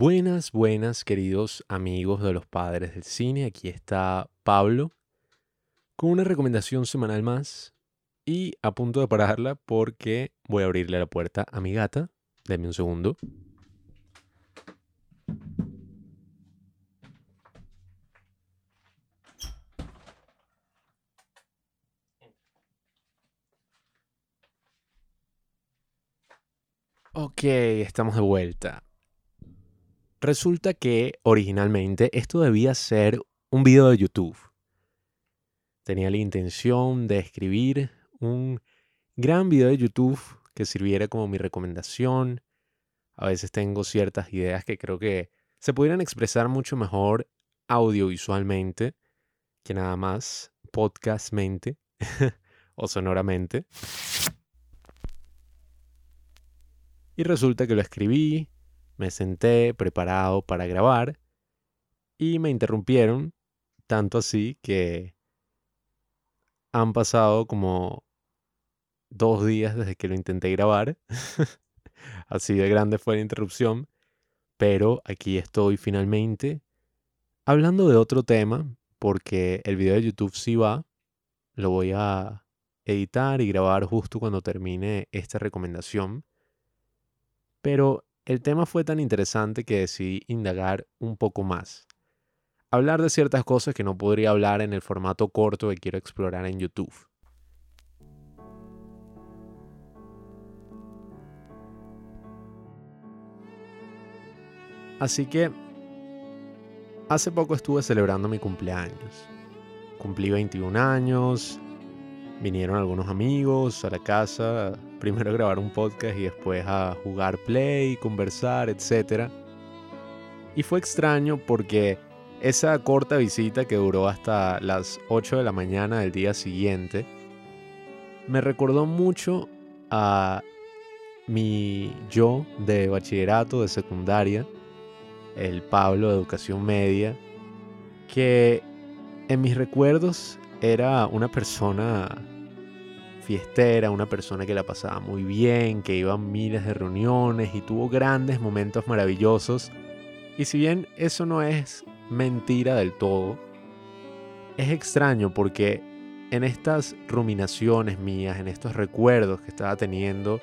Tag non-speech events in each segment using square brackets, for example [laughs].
Buenas, buenas, queridos amigos de los padres del cine. Aquí está Pablo con una recomendación semanal más y a punto de pararla porque voy a abrirle la puerta a mi gata. Denme un segundo. Ok, estamos de vuelta. Resulta que originalmente esto debía ser un video de YouTube. Tenía la intención de escribir un gran video de YouTube que sirviera como mi recomendación. A veces tengo ciertas ideas que creo que se pudieran expresar mucho mejor audiovisualmente que nada más podcastmente [laughs] o sonoramente. Y resulta que lo escribí, me senté preparado para grabar y me interrumpieron, tanto así que han pasado como dos días desde que lo intenté grabar. [laughs] así de grande fue la interrupción, pero aquí estoy finalmente hablando de otro tema, porque el video de YouTube sí va, lo voy a editar y grabar justo cuando termine esta recomendación. Pero el tema fue tan interesante que decidí indagar un poco más. Hablar de ciertas cosas que no podría hablar en el formato corto que quiero explorar en YouTube. Así que hace poco estuve celebrando mi cumpleaños. Cumplí 21 años, vinieron algunos amigos a la casa primero a grabar un podcast y después a jugar play, conversar, etc. Y fue extraño porque esa corta visita que duró hasta las 8 de la mañana del día siguiente me recordó mucho a mi yo de bachillerato, de secundaria, el Pablo de educación media, que en mis recuerdos era una persona fiestera, una persona que la pasaba muy bien, que iba a miles de reuniones y tuvo grandes momentos maravillosos. Y si bien eso no es mentira del todo, es extraño porque en estas ruminaciones mías, en estos recuerdos que estaba teniendo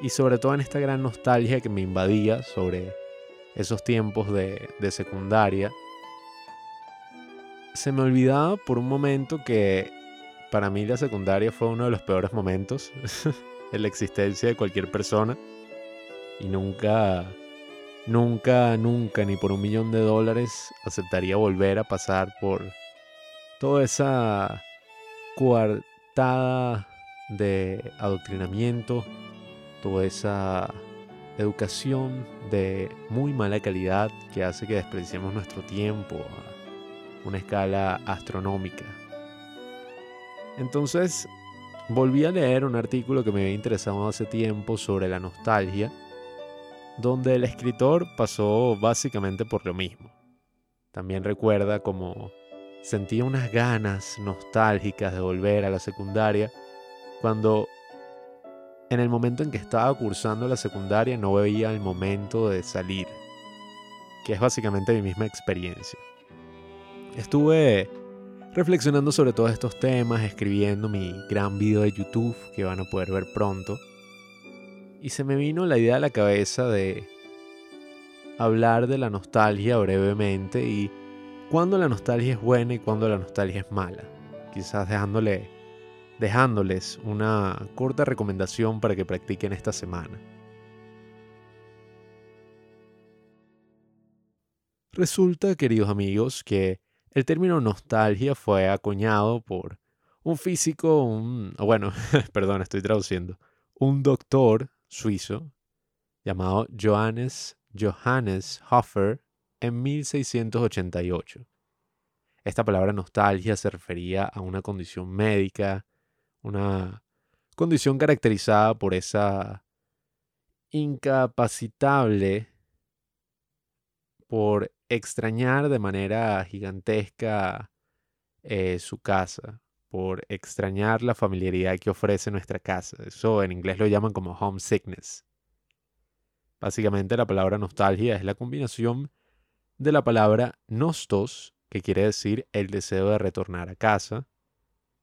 y sobre todo en esta gran nostalgia que me invadía sobre esos tiempos de, de secundaria, se me olvidaba por un momento que para mí la secundaria fue uno de los peores momentos [laughs] en la existencia de cualquier persona. Y nunca, nunca, nunca, ni por un millón de dólares aceptaría volver a pasar por toda esa coartada de adoctrinamiento, toda esa educación de muy mala calidad que hace que despreciemos nuestro tiempo a una escala astronómica. Entonces, volví a leer un artículo que me había interesado hace tiempo sobre la nostalgia, donde el escritor pasó básicamente por lo mismo. También recuerda como sentía unas ganas nostálgicas de volver a la secundaria cuando en el momento en que estaba cursando la secundaria no veía el momento de salir, que es básicamente mi misma experiencia. Estuve reflexionando sobre todos estos temas, escribiendo mi gran video de YouTube que van a poder ver pronto. Y se me vino la idea a la cabeza de hablar de la nostalgia brevemente y cuándo la nostalgia es buena y cuándo la nostalgia es mala. Quizás dejándole, dejándoles una corta recomendación para que practiquen esta semana. Resulta, queridos amigos, que el término nostalgia fue acuñado por un físico, un, bueno, [laughs] perdón, estoy traduciendo, un doctor suizo llamado Johannes, Johannes Hofer en 1688. Esta palabra nostalgia se refería a una condición médica, una condición caracterizada por esa incapacitable por extrañar de manera gigantesca eh, su casa, por extrañar la familiaridad que ofrece nuestra casa. Eso en inglés lo llaman como homesickness. Básicamente la palabra nostalgia es la combinación de la palabra nostos, que quiere decir el deseo de retornar a casa,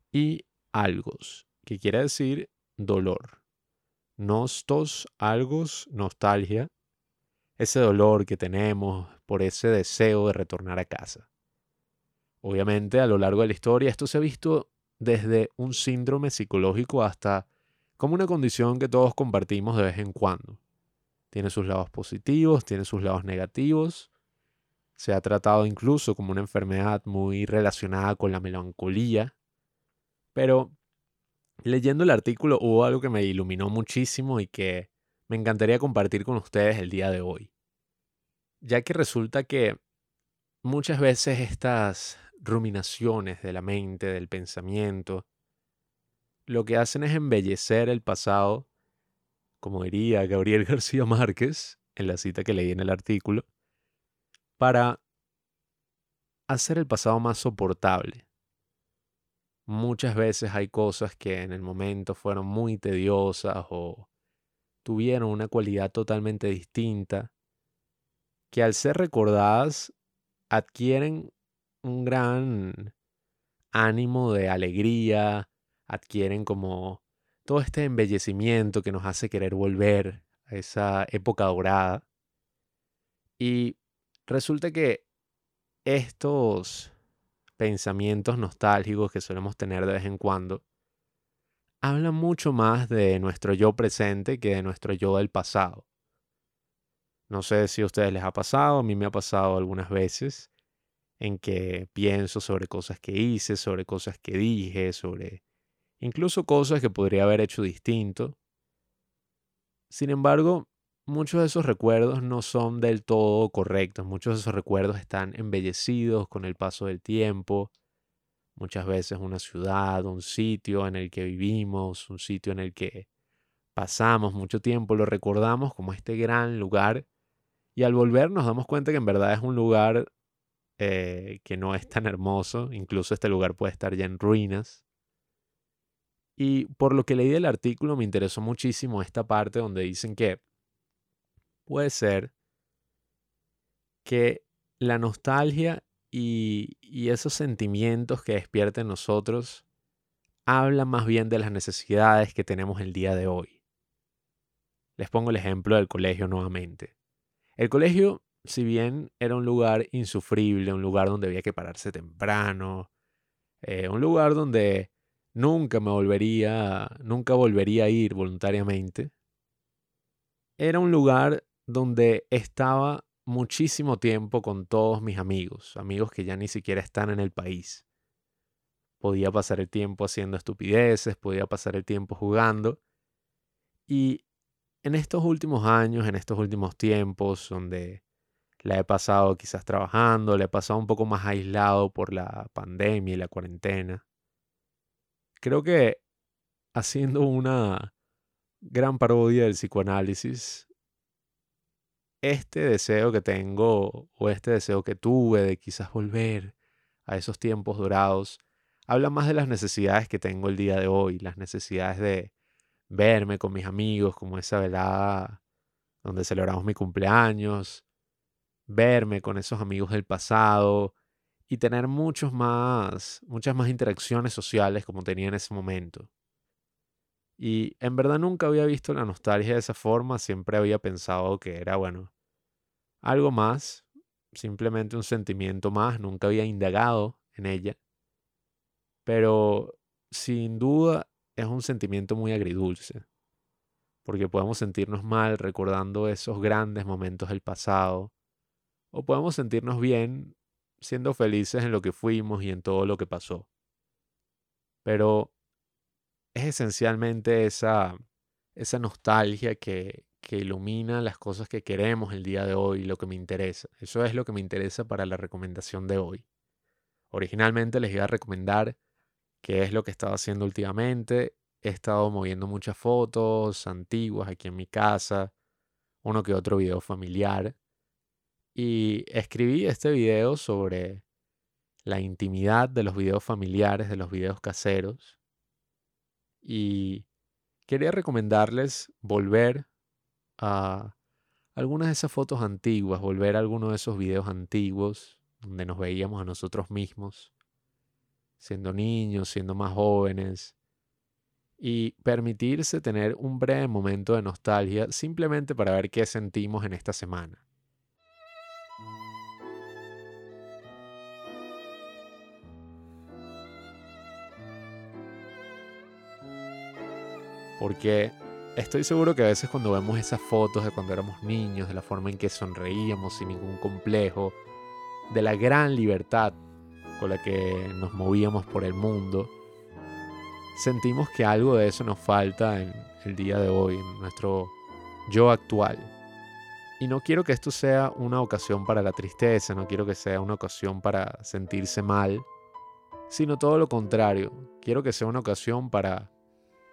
y algos, que quiere decir dolor. Nostos, algos, nostalgia, ese dolor que tenemos por ese deseo de retornar a casa. Obviamente a lo largo de la historia esto se ha visto desde un síndrome psicológico hasta como una condición que todos compartimos de vez en cuando. Tiene sus lados positivos, tiene sus lados negativos. Se ha tratado incluso como una enfermedad muy relacionada con la melancolía. Pero leyendo el artículo hubo algo que me iluminó muchísimo y que me encantaría compartir con ustedes el día de hoy. Ya que resulta que muchas veces estas ruminaciones de la mente, del pensamiento, lo que hacen es embellecer el pasado, como diría Gabriel [laughs] García Márquez en la cita que leí en el artículo, para hacer el pasado más soportable. Muchas veces hay cosas que en el momento fueron muy tediosas o tuvieron una cualidad totalmente distinta, que al ser recordadas adquieren un gran ánimo de alegría, adquieren como todo este embellecimiento que nos hace querer volver a esa época dorada. Y resulta que estos pensamientos nostálgicos que solemos tener de vez en cuando hablan mucho más de nuestro yo presente que de nuestro yo del pasado. No sé si a ustedes les ha pasado, a mí me ha pasado algunas veces en que pienso sobre cosas que hice, sobre cosas que dije, sobre incluso cosas que podría haber hecho distinto. Sin embargo, muchos de esos recuerdos no son del todo correctos, muchos de esos recuerdos están embellecidos con el paso del tiempo, muchas veces una ciudad, un sitio en el que vivimos, un sitio en el que pasamos mucho tiempo, lo recordamos como este gran lugar y al volver nos damos cuenta que en verdad es un lugar eh, que no es tan hermoso, incluso este lugar puede estar ya en ruinas. Y por lo que leí del artículo me interesó muchísimo esta parte donde dicen que puede ser que la nostalgia y, y esos sentimientos que despierta en nosotros hablan más bien de las necesidades que tenemos el día de hoy. Les pongo el ejemplo del colegio nuevamente. El colegio si bien era un lugar insufrible, un lugar donde había que pararse temprano, eh, un lugar donde nunca me volvería, nunca volvería a ir voluntariamente, era un lugar donde estaba muchísimo tiempo con todos mis amigos, amigos que ya ni siquiera están en el país. Podía pasar el tiempo haciendo estupideces, podía pasar el tiempo jugando. Y en estos últimos años, en estos últimos tiempos, donde la he pasado quizás trabajando, la he pasado un poco más aislado por la pandemia y la cuarentena. Creo que haciendo una gran parodia del psicoanálisis, este deseo que tengo o este deseo que tuve de quizás volver a esos tiempos dorados, habla más de las necesidades que tengo el día de hoy, las necesidades de verme con mis amigos, como esa velada donde celebramos mi cumpleaños, verme con esos amigos del pasado y tener muchos más, muchas más interacciones sociales como tenía en ese momento. Y en verdad nunca había visto la nostalgia de esa forma, siempre había pensado que era, bueno, algo más, simplemente un sentimiento más, nunca había indagado en ella. Pero sin duda es un sentimiento muy agridulce, porque podemos sentirnos mal recordando esos grandes momentos del pasado, o podemos sentirnos bien siendo felices en lo que fuimos y en todo lo que pasó. Pero es esencialmente esa, esa nostalgia que, que ilumina las cosas que queremos el día de hoy, lo que me interesa. Eso es lo que me interesa para la recomendación de hoy. Originalmente les iba a recomendar qué es lo que he estado haciendo últimamente. He estado moviendo muchas fotos antiguas aquí en mi casa, uno que otro video familiar. Y escribí este video sobre la intimidad de los videos familiares, de los videos caseros. Y quería recomendarles volver a, algunas de esas fotos antiguas, volver a algunos de esos videos antiguos donde nos veíamos a nosotros mismos, siendo niños, siendo más jóvenes, y permitirse tener un breve momento de nostalgia simplemente para ver qué sentimos en esta semana. Porque estoy seguro que a veces cuando vemos esas fotos de cuando éramos niños, de la forma en que sonreíamos sin ningún complejo, de la gran libertad con la que nos movíamos por el mundo, sentimos que algo de eso nos falta en el día de hoy, en nuestro yo actual. Y no quiero que esto sea una ocasión para la tristeza, no quiero que sea una ocasión para sentirse mal, sino todo lo contrario. Quiero que sea una ocasión para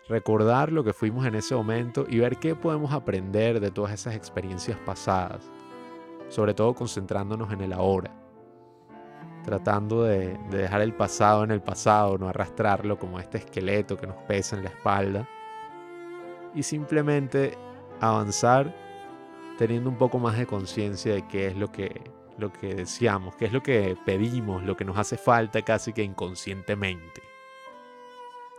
recordar lo que fuimos en ese momento y ver qué podemos aprender de todas esas experiencias pasadas, sobre todo concentrándonos en el ahora, tratando de, dejar el pasado en el pasado, no arrastrarlo como este esqueleto que nos pesa en la espalda. Y simplemente avanzar teniendo un poco más de conciencia de qué es lo que, lo que deseamos, qué es lo que pedimos, lo que nos hace falta casi que inconscientemente.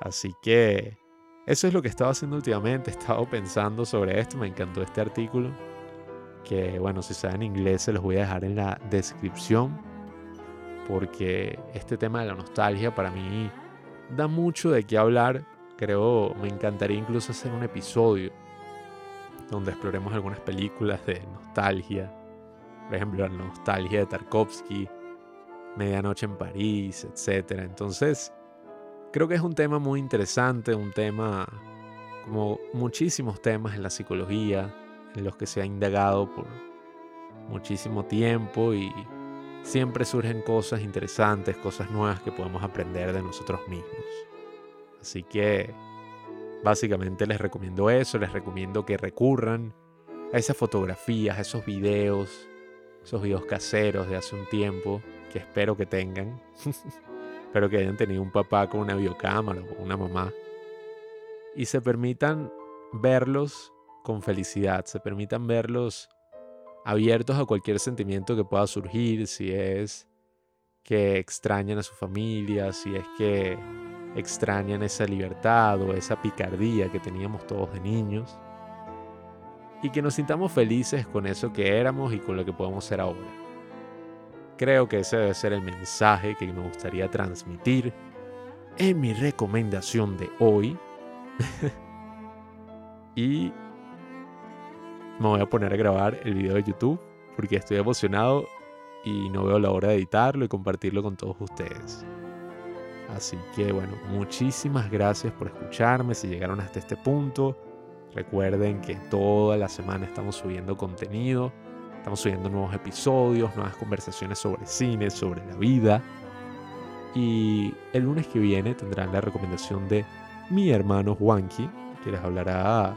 Así que eso es lo que estaba haciendo últimamente, [laughs] he estado pensando sobre esto, me encantó este artículo, que bueno, si saben inglés se los voy a dejar en la descripción, porque este tema de la nostalgia para mí da mucho de qué hablar, creo, me encantaría incluso hacer un episodio donde exploremos algunas películas de nostalgia, por ejemplo, la nostalgia de Tarkovsky, Medianoche en París, etc. Entonces, Creo que es un tema muy interesante, un tema como muchísimos temas en la psicología, en los que se ha indagado por muchísimo tiempo y siempre surgen cosas interesantes, cosas nuevas que podemos aprender de nosotros mismos. Así que básicamente les recomiendo eso, les recomiendo que recurran a esas fotografías, a esos videos, esos videos caseros de hace un tiempo que espero que tengan. [laughs] Espero que hayan tenido un papá con una biocámara o una mamá. Y se permitan verlos con felicidad, se permitan verlos abiertos a cualquier sentimiento que pueda surgir, si es que extrañan a su familia, si es que extrañan esa libertad o esa picardía que teníamos todos de niños. Y que nos sintamos felices con eso que éramos y con lo que podemos ser ahora. Creo que ese debe ser el mensaje que me gustaría transmitir en mi recomendación de hoy. [laughs] y me voy a poner a grabar el video de YouTube porque estoy emocionado y no veo la hora de editarlo y compartirlo con todos ustedes. Así que bueno, muchísimas gracias por escucharme. Si llegaron hasta este punto, recuerden que toda la semana estamos subiendo contenido Estamos subiendo nuevos episodios, nuevas conversaciones sobre cine, sobre la vida. Y el lunes que viene tendrán la recomendación de mi hermano Juanqui, que les hablará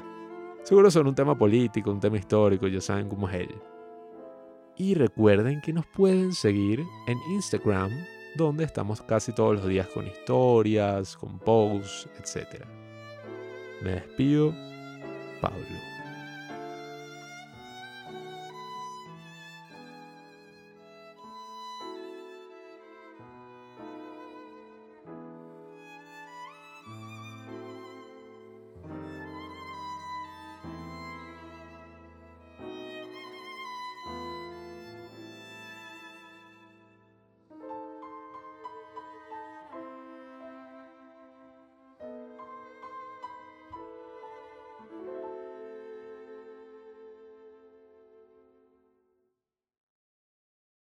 seguro sobre un tema político, un tema histórico, ya saben cómo es él. Y recuerden que nos pueden seguir en Instagram, donde estamos casi todos los días con historias, con posts, etc. Me despido, Pablo.